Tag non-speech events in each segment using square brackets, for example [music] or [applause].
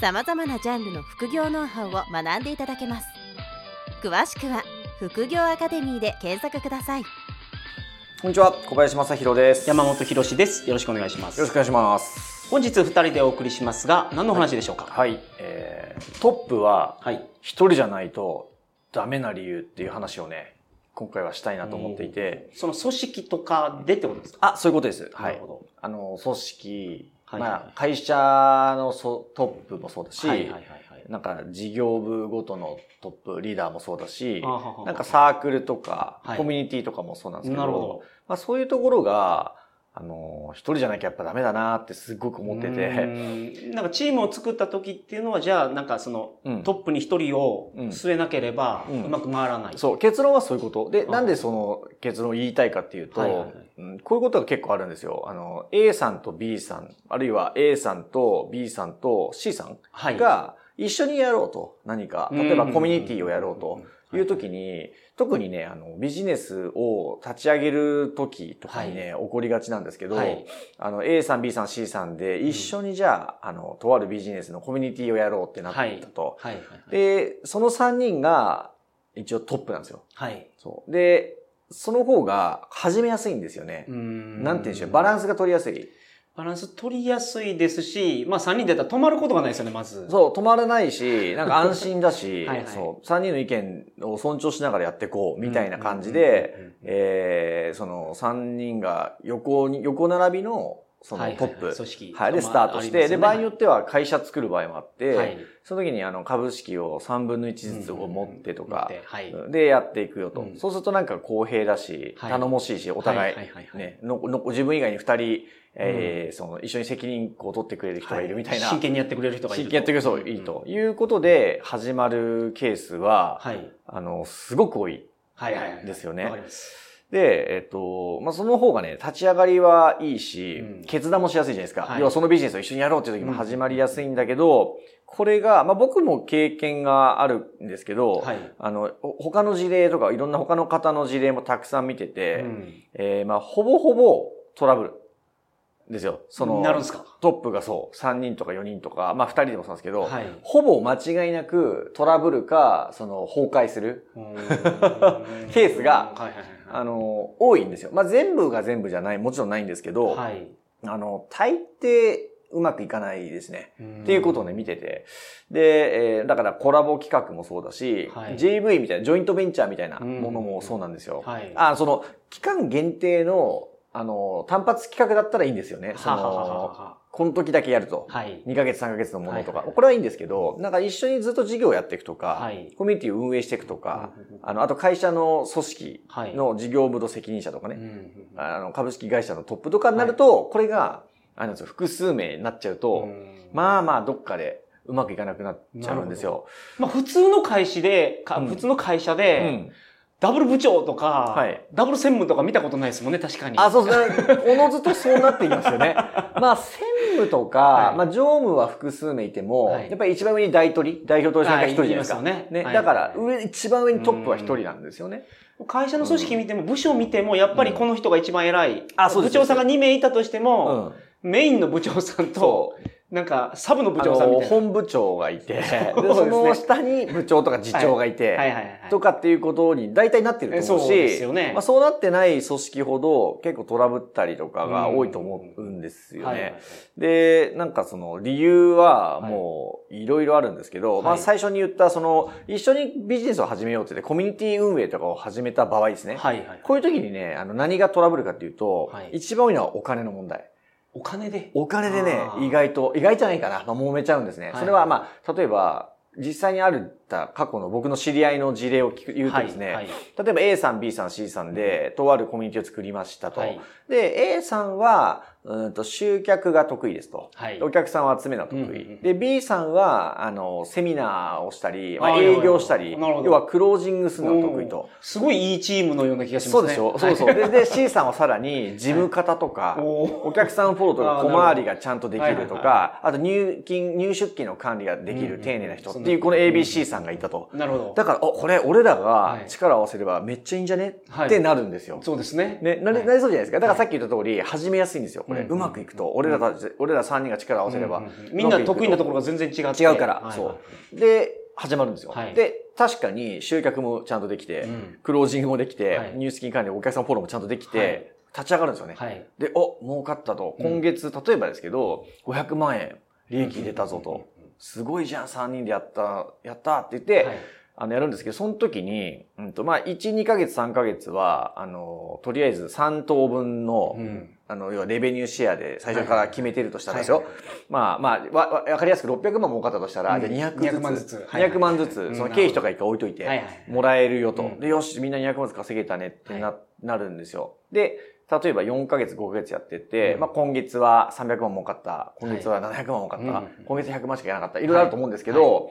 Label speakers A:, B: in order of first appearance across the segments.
A: さまざまなジャンルの副業ノウハウを学んでいただけます。詳しくは副業アカデミーで検索ください。
B: こんにちは小林正弘です。
C: 山本博です。よろしくお願いします。
B: よろしくお願いします。
C: 本日二人でお送りしますが何の話でしょうか？
B: はい、はい、えー、トップは一人じゃないとダメな理由っていう話をね今回はしたいなと思っていて、
C: その組織とかでってことですか？
B: あそういうことです。はい。あの組織はいまあ、会社のトップもそうだし、なんか事業部ごとのトップリーダーもそうだし、なんかサークルとか、コミュニティとかもそうなんですけど、まあ、そういうところが、あの、一人じゃなきゃやっぱダメだなってすごく思ってて。
C: ん。なんかチームを作った時っていうのは、じゃあなんかその、うん、トップに一人を据えなければうまく回らない、うん、
B: そう、結論はそういうこと。で、なんでその結論を言いたいかっていうと、はいはいはい。うん、こういうことが結構あるんですよ。あの、A さんと B さん、あるいは A さんと B さんと C さんが一緒にやろうと。何か。例えばコミュニティをやろうと。いう時に、特にね、あの、ビジネスを立ち上げる時とかにね、はい、起こりがちなんですけど、はい、あの、A さん、B さん、C さんで一緒にじゃあ、うん、あの、とあるビジネスのコミュニティをやろうってなったと。はい、で、その3人が一応トップなんですよ。はい。そう。で、その方が始めやすいんですよね。うんなんて言うんでしょう、バランスが取りやすい。
C: バランス取りやすいですし、まあ3人でやったら止まることがないですよね、まず。
B: そう、止まらないし、なんか安心だし、[laughs] はいはい、そう、3人の意見を尊重しながらやっていこう、みたいな感じで、えその3人が横に、横並びのそのトップ、組織はい、でスタートして、で、場合によっては会社作る場合もあって、はい、その時にあの株式を3分の1ずつを持ってとか、でやっていくよと。そうするとなんか公平だし、頼もしいし、お互い、ね、のの自分以外に2人、えー、その、一緒に責任を取ってくれる人がいるみたいな。
C: 真剣にやってくれる人がいる。
B: 真剣にやってくれる人がいいと。いうことで、始まるケースは、はい、あの、すごく多い。はいはいはい。ですよね。わかります。で、えっと、まあ、その方がね、立ち上がりはいいし、うん、決断もしやすいじゃないですか。はい、要はそのビジネスを一緒にやろうっていう時も始まりやすいんだけど、うん、これが、まあ、僕も経験があるんですけど、はい、あの、他の事例とか、いろんな他の方の事例もたくさん見てて、うん、えー、まあ、ほぼほぼトラブル。ですよ。その、
C: なるんですか？
B: トップがそう、3人とか4人とか、まあ2人でもそうなんですけど、はい、ほぼ間違いなくトラブルか、その、崩壊する [laughs] ケースが、あの、多いんですよ。まあ全部が全部じゃない、もちろんないんですけど、はい、あの、大抵、うまくいかないですね。っていうことをね、見てて。で、えー、だからコラボ企画もそうだし、はい、JV みたいな、ジョイントベンチャーみたいなものもそうなんですよ。はい、あ、その、期間限定のあの、単発企画だったらいいんですよね。その、この時だけやると。はい。2ヶ月、3ヶ月のものとか。これはいいんですけど、なんか一緒にずっと事業をやっていくとか、はい、コミュニティを運営していくとか、あの、あと会社の組織の事業部の責任者とかね、あの、株式会社のトップとかになると、これが、あの、複数名になっちゃうと、まあまあ、どっかで、うまくいかなくなっちゃうんですよ。
C: まあ普通の会社で、普通の会社で、うんダブル部長とか、はい、ダブル専務とか見たことないですもんね、確かに。
B: あ、そうですね。おのずとそうなっていますよね。[laughs] まあ、専務とか、はい、まあ、常務は複数名いても、はい、やっぱり一番上に大取り、代表取締役一人じゃないですか。ね。ね、だから、上、一番上にトップは一人なんですよね。
C: 会社の組織見ても、部署見ても、やっぱりこの人が一番偉い。あ、そうです。部長さんが2名いたとしても、メインの部長さんと、なんか、サブの部長さんみたいな。
B: 本部長がいて、[laughs] で、その下に部長とか次長がいて、とかっていうことに大体なってると思うし、そうですよね。まあそうなってない組織ほど結構トラブったりとかが多いと思うんですよね。で、なんかその理由はもういろいろあるんですけど、まあ最初に言ったその、一緒にビジネスを始めようって言ってコミュニティ運営とかを始めた場合ですね。はいはい、こういう時にね、あの何がトラブルかっていうと、一番多いのはお金の問題。
C: お金で。
B: お金でね、意外と、意外じゃないかな。まあ、揉めちゃうんですね。それはまあ、例えば、実際にあるった過去の僕の知り合いの事例を聞く言うとですね、はいはい、例えば A さん、B さん、C さんで、とあるコミュニティを作りましたと。はい、で、A さんは、うんと集客が得意ですと。はい、お客さんを集めるのが得意、うんうん。で、B さんは、あの、セミナーをしたり、まあ、営業したり、要はクロージングするのが得意と。
C: すごいいいチームのような気がしますね。
B: そうでしょそうそう。で、で C さんはさらに、事務方とか、お客さんフォローとか、小回りがちゃんとできるとか、あと入金、入出金の管理ができる丁寧な人っていう、この ABC さんがいたと。
C: なるほど。
B: だから、お、これ、俺らが力を合わせればめっちゃいいんじゃね？ってなるんですよ。
C: そうですね。
B: ね、なりそうじゃないですか。だからさっき言った通り、始めやすいんですよ。これ、うまくいくと。俺らたち、俺ら3人が力を合わせれば。
C: みんな得意なところが全然違う。
B: 違うから。そう。で、始まるんですよ。で、確かに集客もちゃんとできて、クロージングもできて、ニュース金管理、お客さんフォローもちゃんとできて、立ち上がるんですよね。で、お、儲かったと。今月、例えばですけど、500万円利益出たぞと。すごいじゃん、3人でやった、やったって言って、あの、やるんですけど、その時に、うんと、まあ、1、2ヶ月、3ヶ月は、あの、とりあえず3等分の、うん、あの、要はレベニューシェアで最初から決めてるとしたらですよ。まあ、まあ、わ、わかりやすく600万儲かったとしたら、うん、じゃあ200万ずつ。200万ずつ、その経費とか一回置いといて、もらえるよと。で、よし、みんな200万ずつ稼げたねってな、なるんですよ。で、例えば4ヶ月、5ヶ月やってて、まあ今月は300万儲かった。今月は700万儲かった。今月100万しかいなかった。いろいろあると思うんですけど、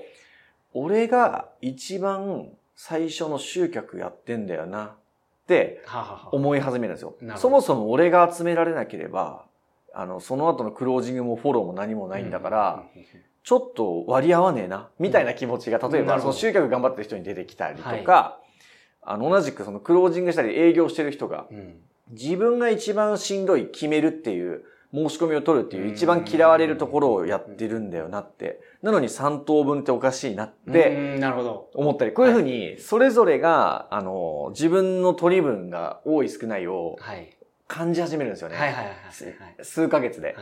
B: 俺が一番最初の集客やってんだよな。って思い始めるんですよ。そもそも俺が集められなければ、あの、その後のクロージングもフォローも何もないんだから、ちょっと割り合わねえな、みたいな気持ちが、例えばその集客頑張ってる人に出てきたりとか、あの、同じくそのクロージングしたり営業してる人が、自分が一番しんどい決めるっていう申し込みを取るっていう一番嫌われるところをやってるんだよなって。なのに3等分っておかしいなって、なるほど。思ったり、こういうふうに、それぞれが、あの、自分の取り分が多い少ないを、感じ始めるんですよね。はいはいはい、数ヶ月で。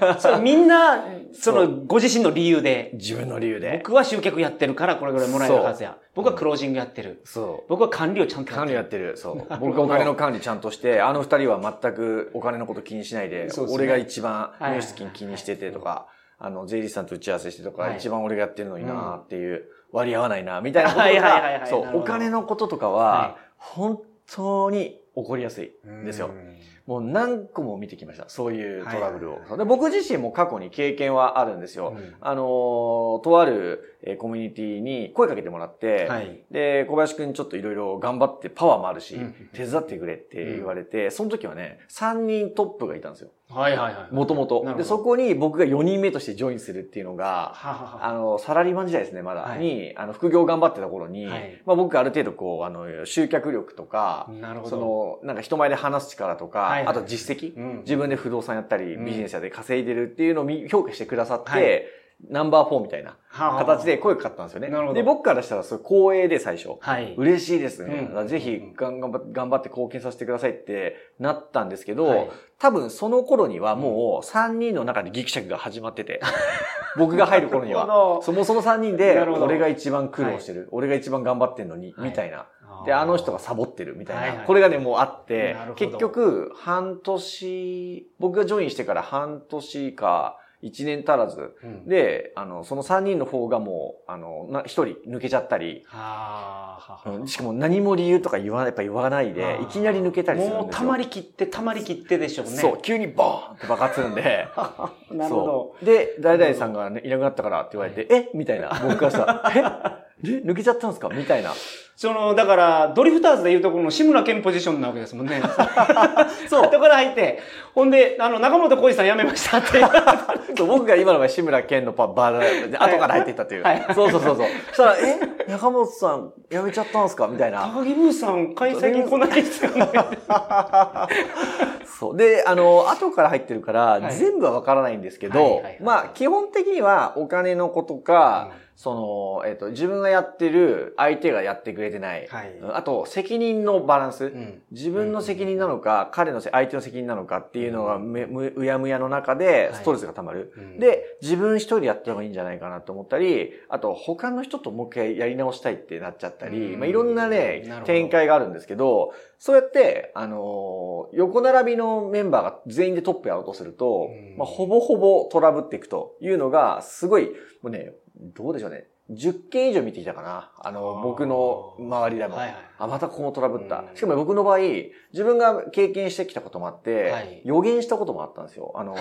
C: はい、[laughs] それみんな、その、ご自身の理由で。
B: 自分の理由で。
C: 僕は集客やってるからこれぐらいもらえるはずや。僕はクロージングやってる。そう。僕は管理をちゃんと
B: やってる。管理やってる。そう。[laughs] 僕はお金の管理ちゃんとして、あの二人は全くお金のこと気にしないで、でね、俺が一番入出金気にしててとか、あの、税理士さんと打ち合わせしてとか、一番俺がやってるのになっていう、割り合わないな、みたいなことが、そう、お金のこととかは、本当に起こりやすいんですよ。もう何個も見てきました。そういうトラブルを。で僕自身も過去に経験はあるんですよ。うん、あの、とあるコミュニティに声かけてもらって、はい、で、小林くんちょっといろいろ頑張ってパワーもあるし、うん、手伝ってくれって言われて、その時はね、3人トップがいたんですよ。はいはいはい。もともと。で、そこに僕が4人目としてジョインするっていうのが、あの、サラリーマン時代ですね、まだ、はい、に、あの、副業頑張ってた頃に、はい、まあ僕がある程度こう、あの、集客力とか、なるほど。その、なんか人前で話す力とか、はいはい、あと実績、うん、自分で不動産やったり、ビジネスやで稼いでるっていうのを評価してくださって、はいナンバー4みたいな形で声かかったんですよね。なるほど。で、僕からしたらそれ光栄で最初。はい。嬉しいですね。うん、ぜひ頑張って貢献させてくださいってなったんですけど、はい、多分その頃にはもう3人の中でギクシャクが始まってて、[laughs] 僕が入る頃には、そもそも3人で、俺が一番苦労してる、はい、俺が一番頑張ってんのに、みたいな。で、あの人がサボってるみたいな。はいはい、これがね、もうあって、結局、半年、僕がジョインしてから半年か、1年足らず、うん、で、あの、その3人の方がもう、あの、な、1人抜けちゃったり、うん、しかも何も理由とか言わ、やっぱ言わないで、いきなり抜けたりするんですよ。もう
C: 溜まりきって、溜まりきってでしょうね。
B: そう、急にボーンって爆発するんで、[laughs] なるほど。で、誰々さんが、ね、いなくなったからって言われて、え？みたいな、僕がさ、え？で、抜けちゃったんですか？みたいな。
C: その、だから、ドリフターズでいうところの志村けんポジションなわけですもんね。[laughs] そう。後から入って、ほんで、あの、中本浩二さん辞めましたって [laughs]
B: 僕が今のが志村けんのパバーで、後から入っていったっていう。はい。そうそうそうそう。そしたら、え？中本さん辞めちゃったんすか？みたいな。
C: 高木ブーさん、会社に来ないですよね。[laughs]
B: そう。で、あの、後から入ってるから、全部はわからないんですけど、まあ、基本的にはお金のことか、うんその、えっ、ー、と、自分がやってる、相手がやってくれてない。はい、あと、責任のバランス。うん、自分の責任なのか、うん、彼の相手の責任なのかっていうのがむ、む、うやむやの中で、ストレスが溜まる、はい、で、自分一人でやった方がいいんじゃないかなと思ったり、あと、他の人ともう一回やり直したいってなっちゃったり、まあ、いろんなね、展開があるんですけど、そうやって、あのー、横並びのメンバーが全員でトップやろうとすると、まあ、ほぼほぼトラブっていくというのが、すごい、もうね、どうでしょうね。10件以上見てきたかな。あの、僕の周りでも。はいはい、あ、またここもトラブった。しかも僕の場合、自分が経験してきたこともあって、はい、予言したこともあったんですよ。あの、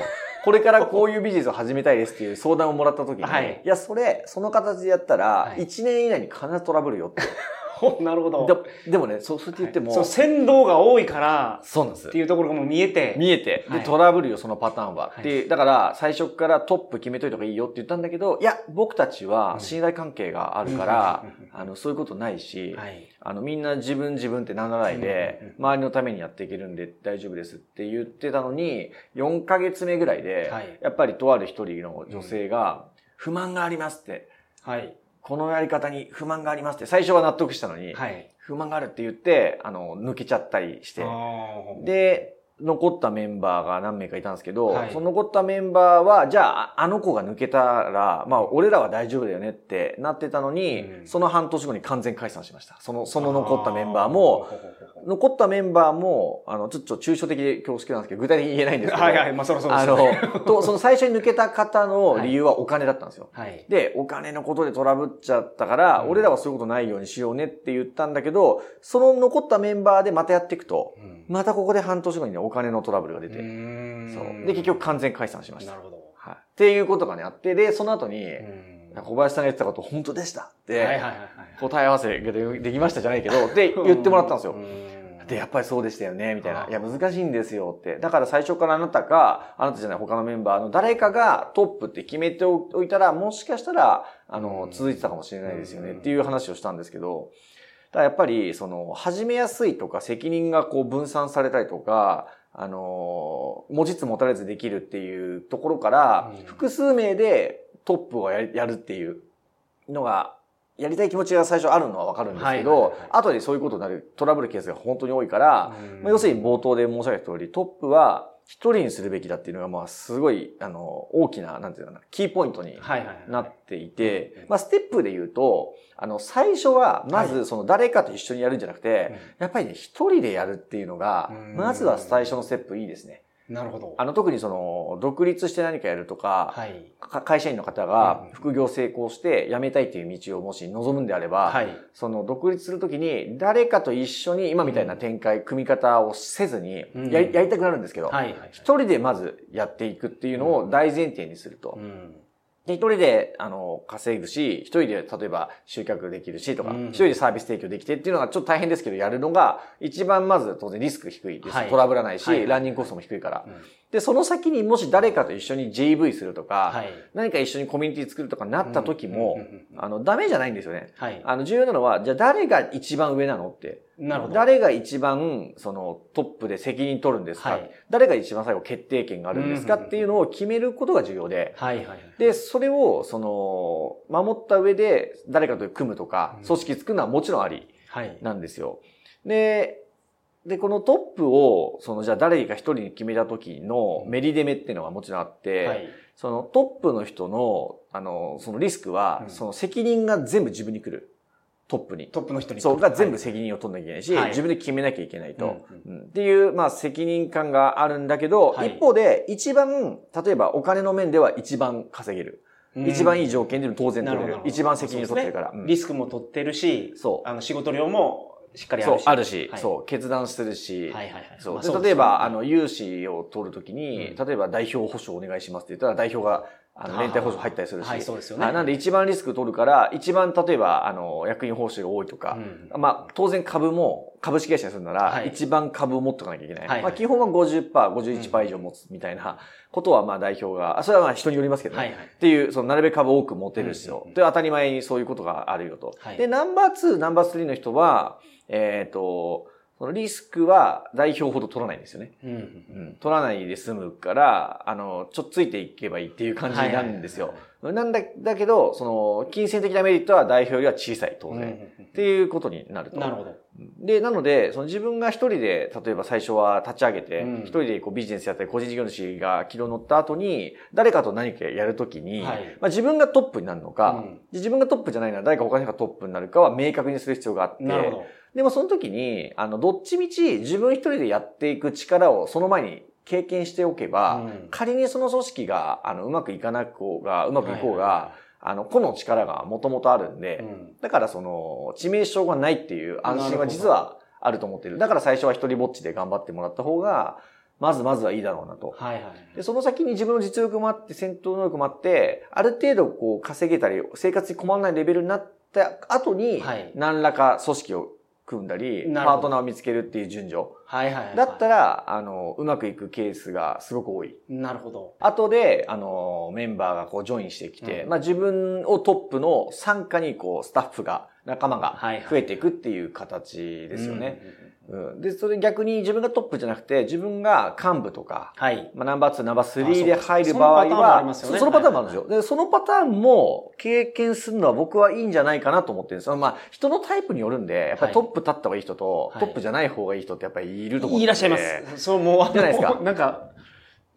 B: これから [laughs] こういうビジネスを始めたいですっていう相談をもらった時に、はい、いや、それ、その形でやったら、1年以内に必ずトラブルよって。[laughs]
C: なるほど。
B: ででもね、そうそうって言っても、はい、
C: そう、先導が多いから、そうなんです。っていうところがもう見えて。
B: 見えて。で、トラブルよ、そのパターンは。で、だから、最初からトップ決めといた方がいいよって言ったんだけど、いや、僕たちは信頼関係があるから、あの、そういうことないし、はい、あの、みんな自分自分ってならないで、周りのためにやっていけるんで大丈夫ですって言ってたのに、4ヶ月目ぐらいで、はい、やっぱりとある一人の女性が、不満がありますって、はい。このやり方に不満がありますって、最初は納得したのに、はい、不満があるって言って、あの、抜けちゃったりして、で、残ったメンバーが何名かいたんですけど、はい、その残ったメンバーは、じゃあ、あの子が抜けたら、まあ、俺らは大丈夫だよねってなってたのに、うん、その半年後に完全解散しました。その、その残ったメンバーも、残ったメンバーも、あの、ちょっと抽象的で恐縮なんですけど、具体的に言えないんですけど、はいはい、まあそろそろ、ね、あの、と、その最初に抜けた方の理由はお金だったんですよ。はい、で、お金のことでトラブっちゃったから、うん、俺らはそういうことないようにしようねって言ったんだけど、その残ったメンバーでまたやっていくと、うん、またここで半年後にね、お金のトラブルが出て、そう。で、結局完全解散しました。なるほど。はい。っていうことがね、あって、で、その後に、小林さんが言ってたこと本当でしたって、答え合わせができましたじゃないけど、で、言ってもらったんですよ。で、やっぱりそうでしたよね、みたいな。いや、難しいんですよって。だから最初からあなたか、あなたじゃない他のメンバーの誰かがトップって決めておいたら、もしかしたら、あの、続いてたかもしれないですよねっていう話をしたんですけど、だやっぱり、その、始めやすいとか、責任がこう分散されたりとか、あの、持ちつ持たれずできるっていうところから、複数名でトップをやるっていうのがやりたい気持ちが最初あるのはわかるんですけど、後でそういうことになるトラブルケースが本当に多いから、まあ、要するに冒頭で申し上げた通り、トップは一人にするべきだっていうのが、まあ、すごい、あの、大きな、なんていうのかな、キーポイントになっていて、まあ、ステップで言うと、あの、最初は、まず、その、誰かと一緒にやるんじゃなくて、やっぱりね、一人でやるっていうのが、まずは最初のステップいいですね。
C: なるほど。
B: あの、特にその、独立して何かやるとか、はい、会社員の方が副業成功して辞めたいっていう道をもし望むんであれば、はい、その、独立するときに、誰かと一緒に今みたいな展開、組み方をせずにやり、やりたくなるんですけど、一人でまずやっていくっていうのを大前提にすると。うんで、一人で、あの、稼ぐし、一人で、例えば、集客できるしとか、一、人でサービス提供できてっていうのがちょっと大変ですけど、やるのが、一番まず当然リスク低いです。はい、トラブらないし、はい、ランニングコストも低いから、うん。で、その先にもし誰かと一緒に JV するとか、はい、何か一緒にコミュニティ作るとかなった時も、あの、ダメじゃないんですよね。はい、あの、重要なのは、じゃあ誰が一番上なのって。なるほど。誰が一番、その、トップで責任取るんですか、はい、誰が一番最後決定権があるんですかっていうのを決めることが重要で、はいはいはい、で、それを、その、守った上で、誰かと組むとか、組織作るのはもちろんあり、なんですよ。で、で、このトップを、その、じゃあ誰か一人に決めた時のメリデメっていうのがもちろんあって、はい、そのトップの人の、あの、そのリスクは、その責任が全部自分に来る。トップに。
C: トップの人に。
B: そう、が全部責任を取んなきゃいけないし、はい、自分で決めなきゃいけないと。うん、っていう、まあ責任感があるんだけど、はい、一方で、一番、例えばお金の面では一番稼げる。一番いい条件で当然取れる。一番責任を取ってるから、
C: ねうん、リスクも取ってるし、そう。あの、仕事量もしっかり
B: あるし。そう、あるし、はい、そう、決断するし。はいはいはい。そう。まあ、例えば、あの、融資を取るときに、例えば代表保証お願いしますって言ったら、代表が、あの、連帯保証入ったりするし。はい、そうですよね。なんで一番リスク取るから、一番例えば、あの、役員報酬が多いとか、うん、まあ、当然株も、株式会社にするなら、はい、一番株を持っておかなきゃいけない。はい、まあ、基本は50%、51%以上持つみたいなことは、まあ、代表が、それはまあ、人によりますけどね。はいはい、っていう、その、なるべく株を多く持てる必要。で、当たり前にそういうことがあるよと。で、ナンバー2、ナンバー3の人は、えっ、ー、と、そのリスクは代表ほど取らないんですよね。うん、うん、取らないで済むから、あの、ちょっとついていけばいいっていう感じなんですよ。なんだ、だけど、その、金銭的なメリットは代表よりは小さい、当然。っていうことになると。なるほど。で、なので、その自分が一人で、例えば最初は立ち上げて、一、うん、人でこうビジネスやったり、個人事業主が軌道乗った後に、誰かと何かやるときに、はい、まあ、自分がトップになるのか、うん、自分がトップじゃないなら誰か他の人がトップになるかは明確にする必要があって、なるほどでもその時に、あの、どっちみち自分一人でやっていく力をその前に経験しておけば、うん、仮にその組織が、あの、うまくいかなくうが、うまくいこうが、はいはいあの、個の力がもともとあるんで、うん、だからその、致命傷がないっていう安心は実はあると思ってる。だから最初は一人ぼっちで頑張ってもらった方が、まずまずはいいだろうなと。はいはい。で、その先に自分の実力もあって、戦闘能力もあって、ある程度こう稼げたり、生活に困らないレベルになった後に、何らか組織を組んだり、パートナーを見つけるっていう順序。はいはい、はい、だったら、あの、うまくいくケースがすごく多い。
C: なるほど。
B: 後で、あの、メンバーがこうジョインしてきて、うん、まあ自分をトップの参加にこう、スタッフが、仲間が増えていくっていう形ですよね。はいはいうん。で、それ逆に自分がトップじゃなくて、自分が幹部とか、はい。まあ、ナンバー2、ナンバー3で入る場合は、そのパターンもあるんですよ。で、そのパターンも経験するのは僕はいいんじゃないかなと思ってるんですよ。まあ、人のタイプによるんで、やっぱりトップ立った方がいい人と、トップじゃない方がいい人ってやっぱりいると思うんで。
C: いらっしゃいます。そう、もう、じゃないですか。なんか、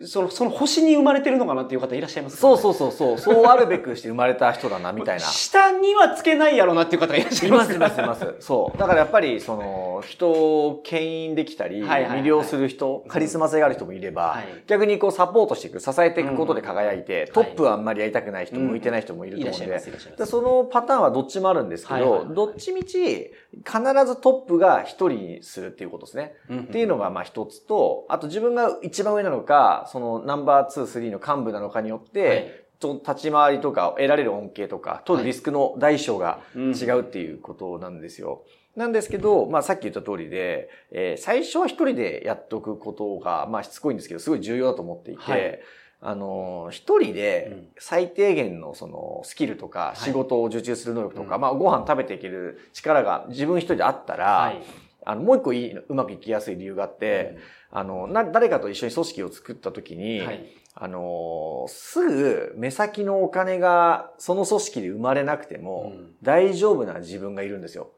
C: その、その星に生まれてるのかなっていう方いらっしゃいます
B: か、ね、そうそうそうそう。そうあるべくして生まれた人だな、みたいな。
C: 下にはつけないやろなっていう方がいらっしゃいます、
B: います、います、います。そう。だからやっぱり、その、人を牽引できたり、魅了する人、カリスマ性がある人もいれば、はい、逆にこうサポートしていく、支えていくことで輝いて、うん、トップはあんまりやりたくない人、向いてない人もいると思うんで、でそのパターンはどっちもあるんですけど、どっちみち、必ずトップが一人にするっていうことですね。うん、っていうのがまあ一つと、あと自分が一番上なのか、そのナンバー2、3の幹部なのかによって、はい、と立ち回りとか得られる恩恵とか、取るリスクの大小が違うっていうことなんですよ。なんですけど、まあさっき言った通りで、えー、最初は一人でやっておくことが、まあしつこいんですけど、すごい重要だと思っていて、はいあの、一人で最低限のそのスキルとか仕事を受注する能力とか、はい、まあご飯食べていける力が自分一人であったら、はい、あの、もう一個いい、うまくいきやすい理由があって、うん、あの、な、誰かと一緒に組織を作った時に、はい、あの、すぐ目先のお金がその組織で生まれなくても、大丈夫な自分がいるんですよ。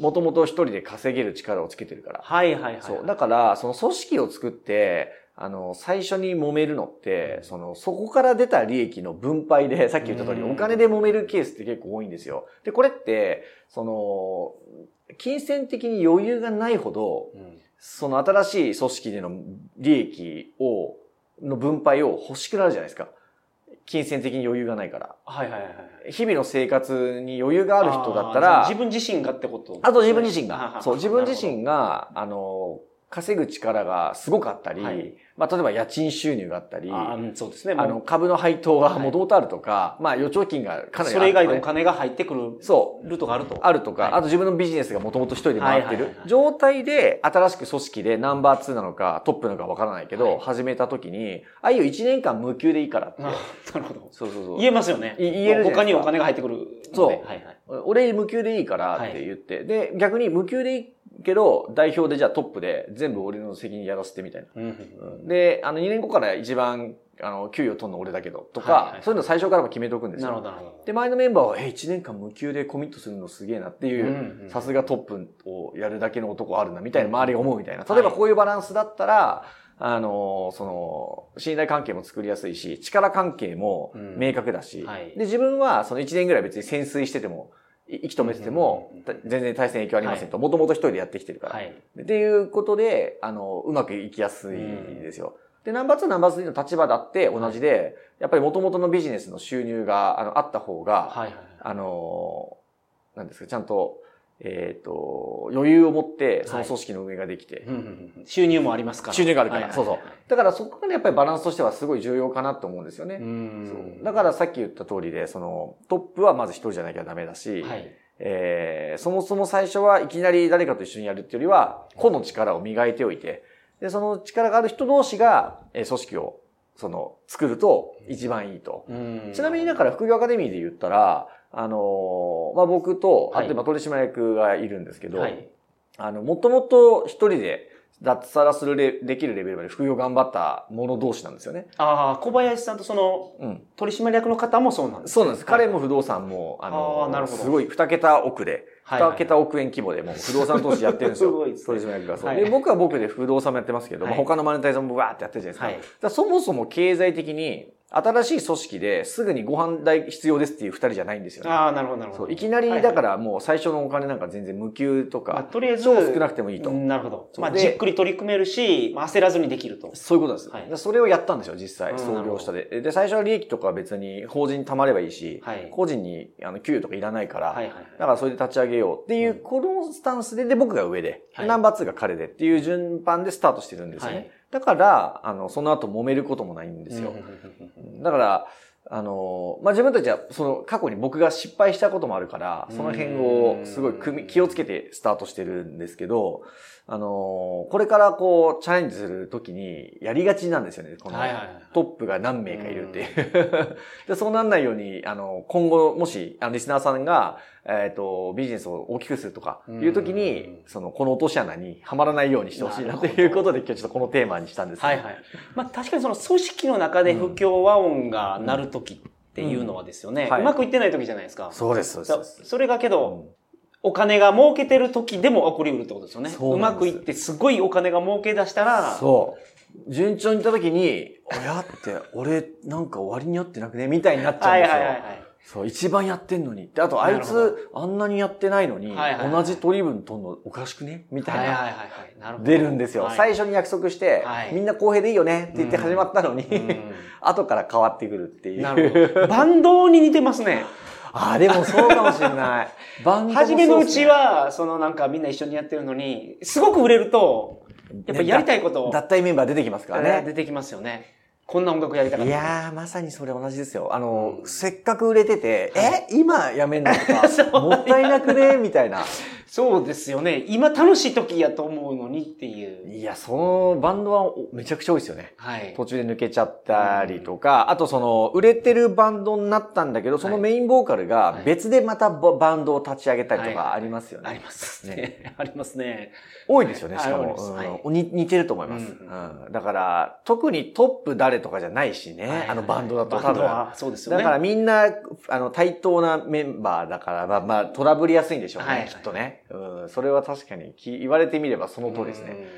B: もともと一人で稼げる力をつけてるから。
C: はいはいはい。
B: そう。だから、その組織を作って、あの、最初に揉めるのって、その、そこから出た利益の分配で、[laughs] さっき言った通り、お金で揉めるケースって結構多いんですよ。で、これって、その、金銭的に余裕がないほど、うん、その新しい組織での利益を、の分配を欲しくなるじゃないですか。金銭的に余裕がないから。はいはいはい。日々の生活に余裕がある人だったら。
C: 自分自身がってこと
B: あと自分自身が。そう、自分自身が、あの、稼ぐ力がすごかったり、はい、まあ、例えば家賃収入があったり、あ
C: そうですね。
B: あの、株の配当がもともとあるとか、はい、まあ、預貯金がかなり
C: それ以外のお金が入ってくる。
B: そう。
C: ルートがあると。
B: あるとか、はい、あと自分のビジネスがもともと一人で回ってる状態で、新しく組織でナンバー2なのか、トップなのかわからないけど、始めた時に、ああいう1年間無給でいいからって。なる
C: ほど。そうそうそう。言えますよね。
B: 言える
C: 他にお金が入ってくる。
B: そう。はいはい。俺無給でいいからって言って、で、逆に無給でいいけど、代表でじゃあトップで全部俺の責任やらせてみたいな。で、あの2年後から一番、あの、給与取るの俺だけど、とか、はいはいはい、そういうの最初からも決めておくんですよ。なるほど、なるほど。で、前のメンバーは、え、1年間無給でコミットするのすげえなっていう、さすがトップをやるだけの男あるな、みたいな周りが思うみたいな。例えばこういうバランスだったら、あの、その、信頼関係も作りやすいし、力関係も明確だし、うんはい、で、自分はその1年ぐらい別に潜水してても、息止めてても、全然対戦影響ありませんと。もともと一人でやってきてるから。はい、っていうことで、あの、うまくいきやすいですよ。で、ナンバー2、ナンバー3の立場だって同じで、やっぱりもともとのビジネスの収入があのあった方が、はいはい、あの、なんですか、ちゃんと、えっ、ー、と、余裕を持ってその組織の運営ができて、はい
C: 収入もありますから。
B: 収入があるから、そうそう。だからそこがね、やっぱりバランスとしてはすごい重要かなと思うんですよね。そう。だからさっき言った通りで、そのトップはまず一人じゃなきゃダメだし、はい、えー、そもそも最初はいきなり誰かと一緒にやるっていうよりは、個の力を磨いておいて、で、その力がある人同士が、えー、組織をその、作ると一番いいと。ちなみにだから副業アカデミーで言ったら、あのまあ、僕と、あと今取締役がいるんですけど、はい、あの、もともと一人で脱サラするれ、できるレベルまで副業頑張った者同士なんですよね。
C: ああ、小林さんとその、うん、取締役の方もそうなんです
B: ね。そうなんです。彼も不動産も、あのあなるほどすごい二桁億で、二桁億円規模でもう不動産投資やってるんですよ。[laughs] すごいです、ね、取締役がそう、はい、で。僕は僕で不動産もやってますけど、はい、他のマネタイズもわーってやってるじゃないですか。はい、だそもそも経済的に、新しい組織ですぐにご飯代必要ですっていう二人じゃないんですよね。
C: ああ、なるほど、なるほど。
B: いきなり、だからもう最初のお金なんか全然無給とか、まあ、
C: とりあえず、
B: 超少なくてもいいと。
C: なるほど。まあ、じっくり取り組めるし、まあ、焦らずにできると。
B: そういうことです。はい、それをやったんですよ、実際、創業したで。で、最初は利益とかは別に法人に貯まればいいし、はい、個人にあの給与とかいらないから、はいはいはい、だからそれで立ち上げようっていう、このスタンスで、で、僕が上で、はい、ナンバー2が彼でっていう順番でスタートしてるんですよね。はいだから、あの、その後揉めることもないんですよ。だから、あの、まあ、自分たちは、その、過去に僕が失敗したこともあるから、その辺をすごい気をつけてスタートしてるんですけど、あの、これからこう、チャレンジするときに、やりがちなんですよね。この、トップが何名かいるっていう。[laughs] で、そうなんないように、あの、今後、もし、あの、リスナーさんが、えっ、ー、と、ビジネスを大きくするとか、いうときに、その、この落とし穴にはまらないようにしてほしいなということで、今日ちょっとこのテーマにしたんです、ね、
C: はいはい。まあ、確かにその組織の中で不協和音が鳴るときっていうのはですよね、うんはい、うまくいってないときじゃないですか。
B: そうです、
C: そうです。それがけど、お金が儲けてる時でも起こりうるってことですよね。うまくいってすごいお金が儲け出したら。
B: そう。順調にいった時に、[laughs] おやって、俺なんか終わりによってなくねみたいになっちゃうんですよ。はいはいはい、はい。そう、一番やってんのに。で、あと、あいつ、あんなにやってないのに、同じ取り分取んのおかしくねみたいな。出るんですよ。最初に約束して、みんな公平でいいよねって言って始まったのに、[laughs] 後から変わってくるっていう。なる
C: ほど。バンドに似てますね。
B: あ、でもそうかもしれない。[laughs]
C: バンド初めのうちは、そのなんかみんな一緒にやってるのに、すごく売れると、やっぱやりたいことを。
B: 脱退メンバー出てきますからね。
C: 出てきますよね。こんな音楽やりたかった。
B: いやー、まさにそれ同じですよ。あの、うん、せっかく売れてて、え今やめんのとか、[laughs] もったいなくね？みたいな。
C: そうですよね。今楽しい時やと思うのにってい
B: う。いや、そのバンドはめちゃくちゃ多いですよね。はい。途中で抜けちゃったりとか、うん、あとその、売れてるバンドになったんだけど、そのメインボーカルが別でまたバンドを立ち上げたりとかありますよね。
C: はいはい、ありますね。[laughs] ありますね。
B: 多いですよね、しかも。うん、似てると思います、うんだから、特にトップ誰とかじゃないしね、あのバンドだと多分。
C: そうですよね。
B: だからみんな、あの、対等なメンバーだから、まあ、まあ、トラブりやすいんでしょうね、はい、きっとね。うん、それは確かに言われてみればその通りですね。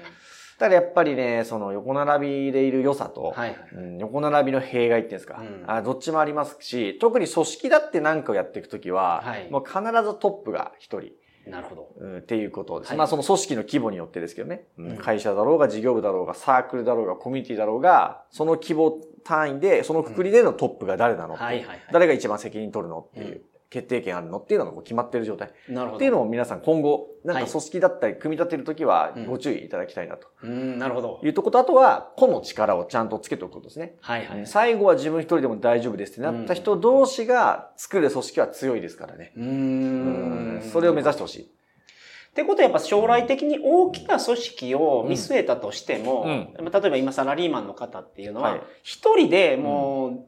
B: ただやっぱりね、その横並びでいる良さと、はいうん、横並びの弊害っていうんですか、うん、あ、どっちもありますし、特に組織だって何かをやっていくときは、はい、もう必ずトップが一人。
C: なるほど。
B: うん、っていうことです。はい、まあその組織の規模によってですけどね、うん、会社だろうが事業部だろうがサークルだろうがコミュニティだろうが、その規模単位で、そのくくりでのトップが誰なのって、はいはい、誰が一番責任取るのっていう。決定権あるの？っていうのがもう決まってる状態。なるほど。っていうのを皆さん今後、なんか組織だったり組み立てるときはご注意いただきたいなと。
C: うん、なるほど。
B: いうとこと、あとは個の力をちゃんとつけておくことですね。はいはい。最後は自分一人でも大丈夫ですってなった人同士が作る組織は強いですからね。うん。それを目指してほしい。
C: ってことはやっぱ将来的に大きな組織を見据えたとしても、うん、例えば今サラリーマンの方っていうのは、一人でもう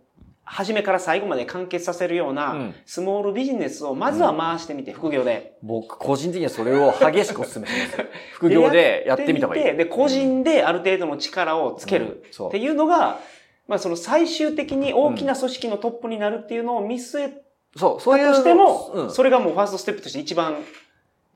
C: 初めから最後まで完結させるような、スモールビジネスをまずは回してみて、副業で。
B: 僕、個人的にはそれを激しくお勧めします。[laughs] 副業でやってみた方がいい。
C: で、個人である程度の力をつけるっていうのが、まあその最終的に大きな組織のトップになるっていうのを見据えそう、そういう。としても、それがもうファーストステップとして一番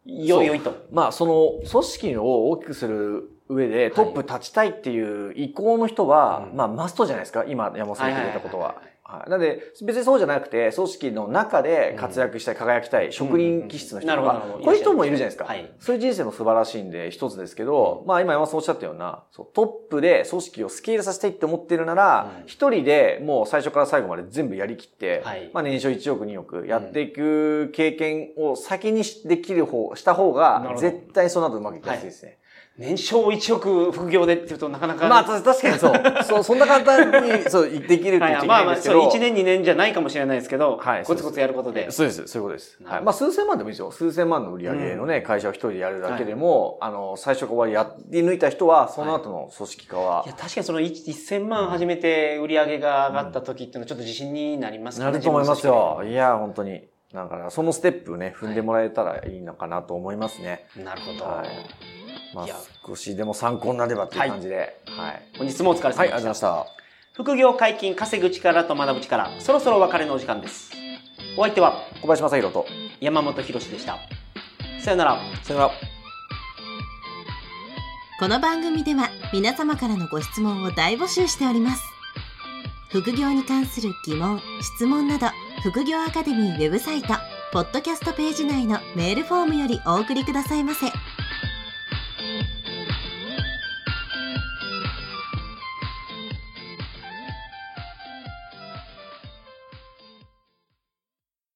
C: 良いと。
B: まあその組織を大きくする上でトップ立ちたいっていう意向の人は、まあマストじゃないですか、今山本さん言ってくれたことは。はい。なので、別にそうじゃなくて、組織の中で活躍したい、輝きたい、職人気質の人とか、こういう人もいるじゃないですか。はい。そういう人生も素晴らしいんで、一つですけど、まあ今山さんおっしゃったような、そうトップで組織をスケールさせたいって思ってるなら、一、人でもう最初から最後まで全部やりきって、はい、まあ年商1億2億やっていく経験を先にできる方、した方が、絶対その後うまくいきやすいですね。
C: 年商1億副業でっていうとなかなか。
B: まあ確かにそう。[laughs] そう、そんな簡単に、そう、できるって言っちゃいけないんですけど。まあまあ、
C: そう、1年2年じゃないかもしれないですけど、はい。コツコツやることで。
B: そうです、そういうことです。はい。まあ数千万でもいいですよ。数千万の売り上げのね、会社を一人でやるだけでも、あの、最初からやり抜いた人は、その後の組織化は。
C: いや、確かにその1000万初めて売り上げが上がった時っていうのはちょっと自信になります
B: かね。なると思いますよ。いや、本当に。だから、そのステップね、踏んでもらえたらいいのかなと思いますね。
C: なるほど。はい
B: まあ、少しでも参考になればという感じで。
C: はい。本日もお疲れ様でした。はい、ありがとうございまし
B: た。
C: 副業解禁、稼ぐ力と学ぶ力、そろそろお別れのお時間です。お相手は、
B: 小林正宏と
C: 山本博史でした。さよなら。
B: さよなら。
A: この番組では皆様からのご質問を大募集しております。副業に関する疑問、質問など、副業アカデミーウェブサイト、ポッドキャストページ内のメールフォームよりお送りくださいませ。